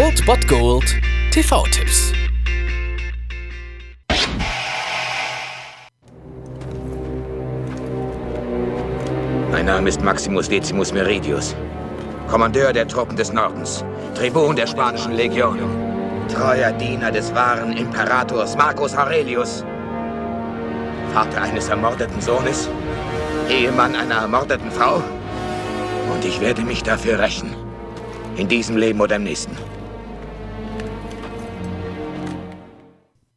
Old Bot Gold TV-Tipps. Mein Name ist Maximus Decimus Meridius, Kommandeur der Truppen des Nordens, Tribun der spanischen Legion, treuer Diener des wahren Imperators Marcus Aurelius, Vater eines ermordeten Sohnes, Ehemann einer ermordeten Frau. Und ich werde mich dafür rächen. In diesem Leben oder im nächsten.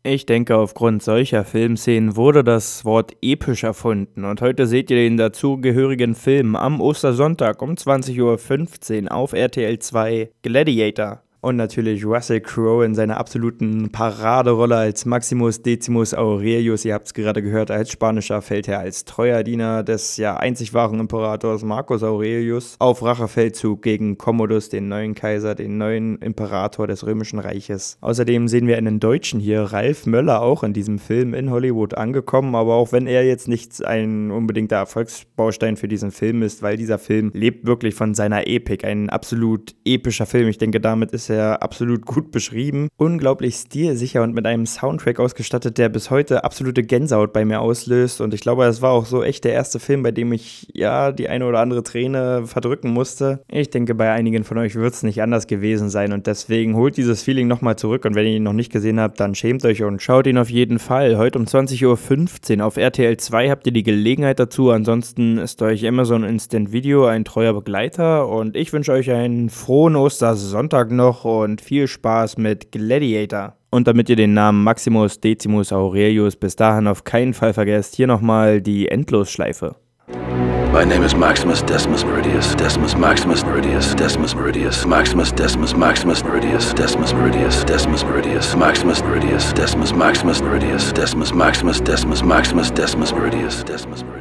Ich denke, aufgrund solcher Filmszenen wurde das Wort episch erfunden und heute seht ihr den dazugehörigen Film am Ostersonntag um 20.15 Uhr auf RTL 2 Gladiator. Und natürlich Russell Crowe in seiner absoluten Paraderolle als Maximus Decimus Aurelius. Ihr habt es gerade gehört, als spanischer Feldherr, als treuer Diener des ja einzig wahren Imperators Marcus Aurelius auf Rachefeldzug gegen Commodus, den neuen Kaiser, den neuen Imperator des Römischen Reiches. Außerdem sehen wir einen Deutschen hier, Ralf Möller, auch in diesem Film in Hollywood angekommen. Aber auch wenn er jetzt nicht ein unbedingter Erfolgsbaustein für diesen Film ist, weil dieser Film lebt wirklich von seiner Epik. Ein absolut epischer Film. Ich denke, damit ist bisher absolut gut beschrieben. Unglaublich stilsicher und mit einem Soundtrack ausgestattet, der bis heute absolute Gänsehaut bei mir auslöst. Und ich glaube, es war auch so echt der erste Film, bei dem ich ja die eine oder andere Träne verdrücken musste. Ich denke, bei einigen von euch wird es nicht anders gewesen sein. Und deswegen holt dieses Feeling nochmal zurück. Und wenn ihr ihn noch nicht gesehen habt, dann schämt euch und schaut ihn auf jeden Fall. Heute um 20.15 Uhr auf RTL 2 habt ihr die Gelegenheit dazu. Ansonsten ist euch Amazon Instant Video ein treuer Begleiter. Und ich wünsche euch einen frohen Ostersonntag noch und viel Spaß mit Gladiator. Und damit ihr den Namen Maximus Decimus Aurelius bis dahin auf keinen Fall vergesst, hier nochmal die Endlosschleife. My name is Maximus Decimus Meridius, Decimus Maximus Meridius, Decimus Meridius, Maximus Decimus Maximus Meridius, Decimus Meridius, Decimus Meridius, Maximus Meridius, Decimus Maximus Meridius, Decimus Maximus Decimus Maximus Decimus Meridius, Decimus Meridius,